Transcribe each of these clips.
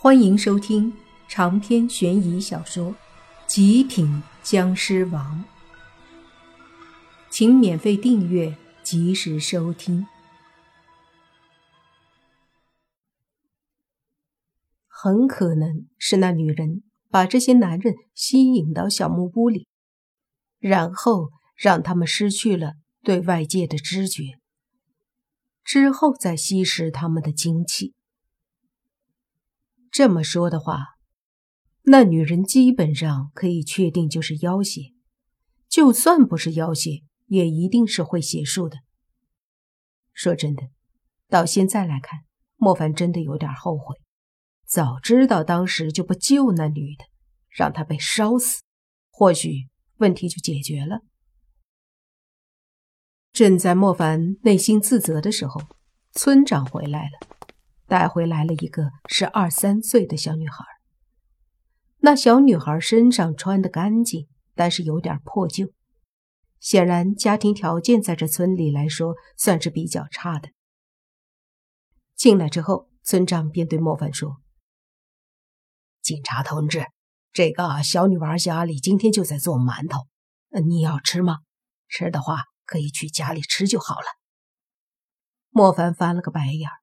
欢迎收听长篇悬疑小说《极品僵尸王》，请免费订阅，及时收听。很可能是那女人把这些男人吸引到小木屋里，然后让他们失去了对外界的知觉，之后再吸食他们的精气。这么说的话，那女人基本上可以确定就是妖邪，就算不是妖邪，也一定是会邪术的。说真的，到现在来看，莫凡真的有点后悔，早知道当时就不救那女的，让她被烧死，或许问题就解决了。正在莫凡内心自责的时候，村长回来了。带回来了一个十二三岁的小女孩。那小女孩身上穿的干净，但是有点破旧，显然家庭条件在这村里来说算是比较差的。进来之后，村长便对莫凡说：“警察同志，这个小女娃家里今天就在做馒头，你要吃吗？吃的话可以去家里吃就好了。”莫凡翻了个白眼儿。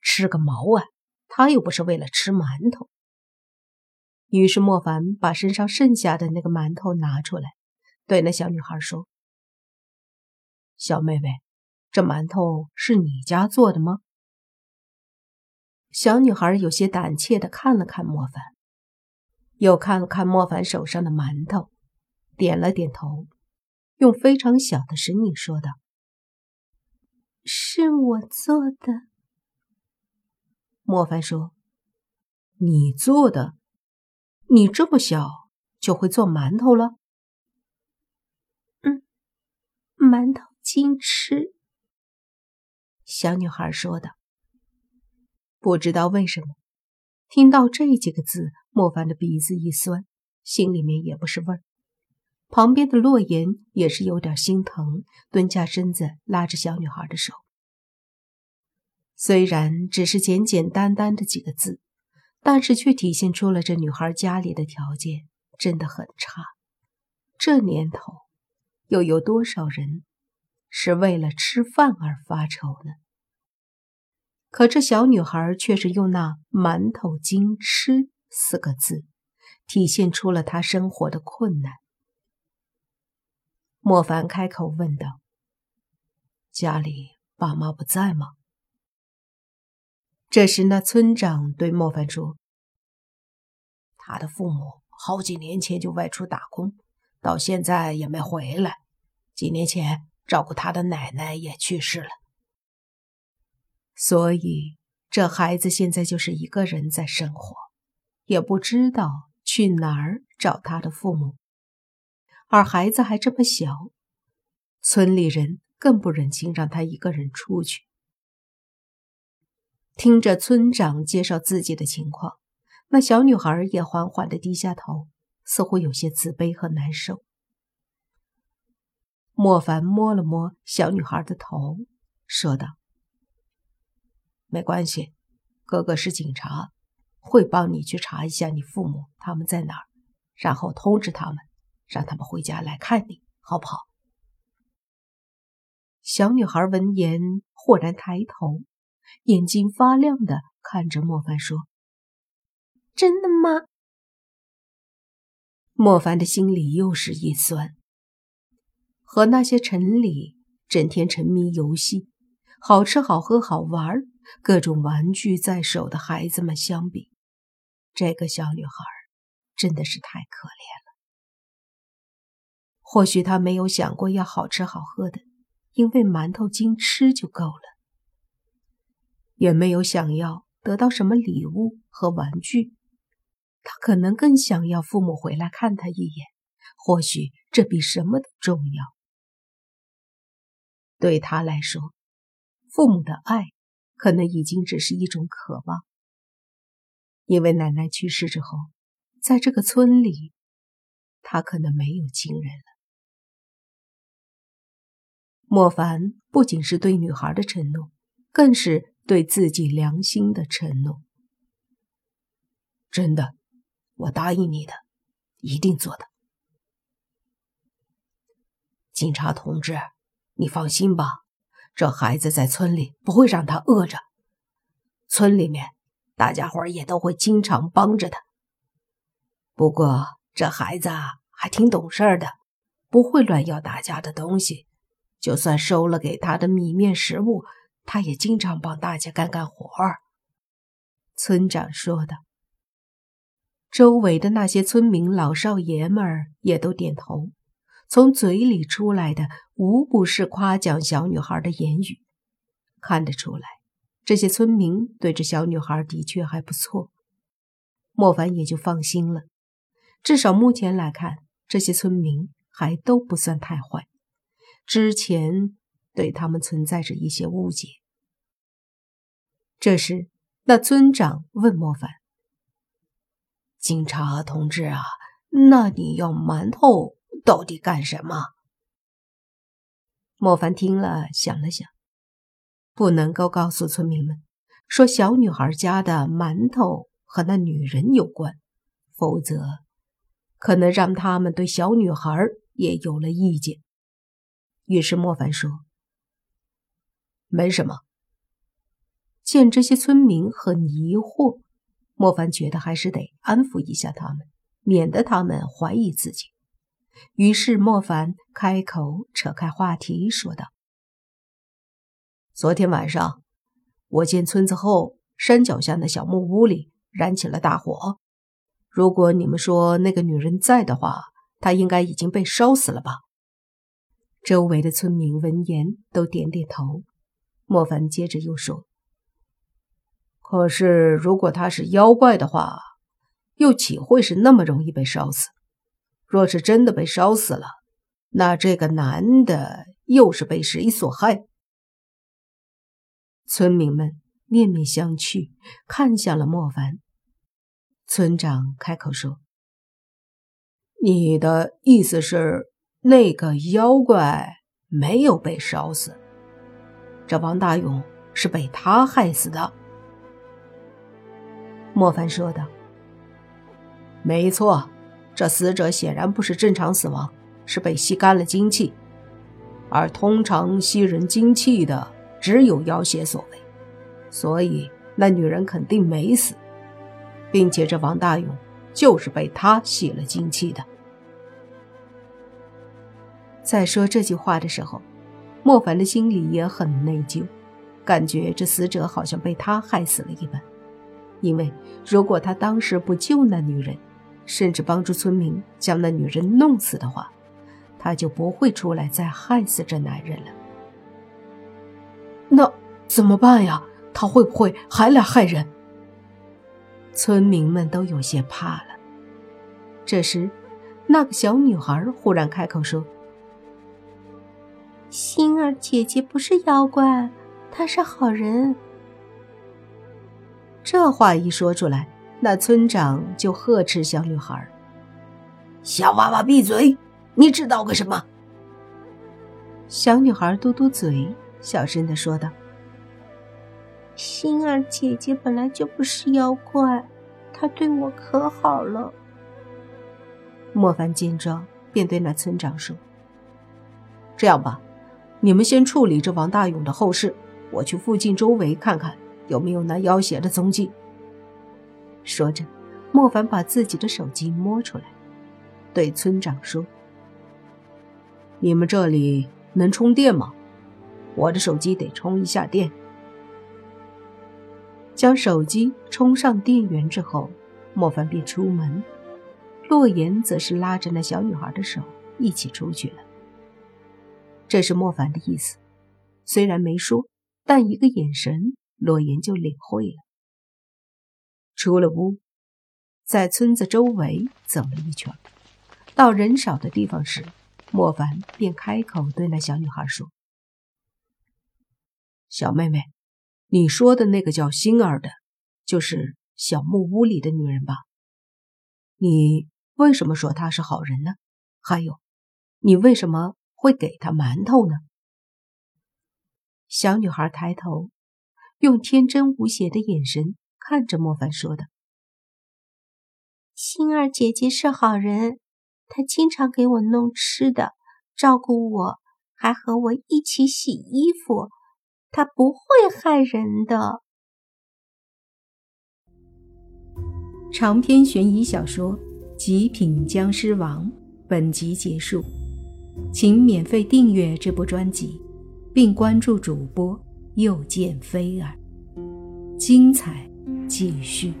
吃个毛啊！他又不是为了吃馒头。于是莫凡把身上剩下的那个馒头拿出来，对那小女孩说：“小妹妹，这馒头是你家做的吗？”小女孩有些胆怯的看了看莫凡，又看了看莫凡手上的馒头，点了点头，用非常小的声音说道：“是我做的。”莫凡说：“你做的？你这么小就会做馒头了？”“嗯，馒头精吃。”小女孩说道。不知道为什么，听到这几个字，莫凡的鼻子一酸，心里面也不是味儿。旁边的洛言也是有点心疼，蹲下身子拉着小女孩的手。虽然只是简简单单的几个字，但是却体现出了这女孩家里的条件真的很差。这年头，又有多少人是为了吃饭而发愁呢？可这小女孩却是用那“馒头精吃”四个字，体现出了她生活的困难。莫凡开口问道：“家里爸妈不在吗？”这时，那村长对莫凡说：“他的父母好几年前就外出打工，到现在也没回来。几年前，照顾他的奶奶也去世了，所以这孩子现在就是一个人在生活，也不知道去哪儿找他的父母。而孩子还这么小，村里人更不忍心让他一个人出去。”听着村长介绍自己的情况，那小女孩也缓缓的低下头，似乎有些自卑和难受。莫凡摸了摸小女孩的头，说道：“没关系，哥哥是警察，会帮你去查一下你父母他们在哪儿，然后通知他们，让他们回家来看你，好不好？”小女孩闻言，豁然抬头。眼睛发亮的看着莫凡说：“真的吗？”莫凡的心里又是一酸。和那些城里整天沉迷游戏、好吃好喝好玩、各种玩具在手的孩子们相比，这个小女孩真的是太可怜了。或许她没有想过要好吃好喝的，因为馒头精吃就够了。也没有想要得到什么礼物和玩具，他可能更想要父母回来看他一眼，或许这比什么都重要。对他来说，父母的爱可能已经只是一种渴望。因为奶奶去世之后，在这个村里，他可能没有亲人了。莫凡不仅是对女孩的承诺，更是。对自己良心的承诺，真的，我答应你的，一定做的。警察同志，你放心吧，这孩子在村里不会让他饿着。村里面大家伙也都会经常帮着他。不过这孩子还挺懂事的，不会乱要大家的东西。就算收了给他的米面食物，他也经常帮大家干干活儿。村长说的。周围的那些村民老少爷们儿也都点头。从嘴里出来的无不是夸奖小女孩的言语，看得出来，这些村民对这小女孩的确还不错。莫凡也就放心了，至少目前来看，这些村民还都不算太坏。之前对他们存在着一些误解。这时，那村长问莫凡：“警察同志啊，那你要馒头？”到底干什么？莫凡听了，想了想，不能够告诉村民们说小女孩家的馒头和那女人有关，否则可能让他们对小女孩也有了意见。于是莫凡说：“没什么。”见这些村民很疑惑，莫凡觉得还是得安抚一下他们，免得他们怀疑自己。于是莫凡开口扯开话题，说道：“昨天晚上，我见村子后山脚下的小木屋里燃起了大火。如果你们说那个女人在的话，她应该已经被烧死了吧？”周围的村民闻言都点点头。莫凡接着又说：“可是，如果他是妖怪的话，又岂会是那么容易被烧死？”若是真的被烧死了，那这个男的又是被谁所害？村民们面面相觑，看向了莫凡。村长开口说：“你的意思是，那个妖怪没有被烧死，这王大勇是被他害死的？”莫凡说道：“没错。”这死者显然不是正常死亡，是被吸干了精气，而通常吸人精气的只有妖邪所为，所以那女人肯定没死，并且这王大勇就是被他吸了精气的。在说这句话的时候，莫凡的心里也很内疚，感觉这死者好像被他害死了一般，因为如果他当时不救那女人。甚至帮助村民将那女人弄死的话，他就不会出来再害死这男人了。那怎么办呀？他会不会还来害人？村民们都有些怕了。这时，那个小女孩忽然开口说：“星儿姐姐不是妖怪，她是好人。”这话一说出来。那村长就呵斥小女孩：“小娃娃，闭嘴！你知道个什么？”小女孩嘟嘟嘴，小声的说道：“星儿姐姐本来就不是妖怪，她对我可好了。”莫凡见状，便对那村长说：“这样吧，你们先处理这王大勇的后事，我去附近周围看看有没有那妖邪的踪迹。”说着，莫凡把自己的手机摸出来，对村长说：“你们这里能充电吗？我的手机得充一下电。”将手机充上电源之后，莫凡便出门，洛言则是拉着那小女孩的手一起出去了。这是莫凡的意思，虽然没说，但一个眼神，洛言就领会了。出了屋，在村子周围走了一圈，到人少的地方时，莫凡便开口对那小女孩说：“小妹妹，你说的那个叫星儿的，就是小木屋里的女人吧？你为什么说她是好人呢？还有，你为什么会给她馒头呢？”小女孩抬头，用天真无邪的眼神。看着莫凡说的：“星儿姐姐是好人，她经常给我弄吃的，照顾我，还和我一起洗衣服。她不会害人的。长篇悬疑小说《极品僵尸王》本集结束，请免费订阅这部专辑，并关注主播又见菲儿，精彩继续。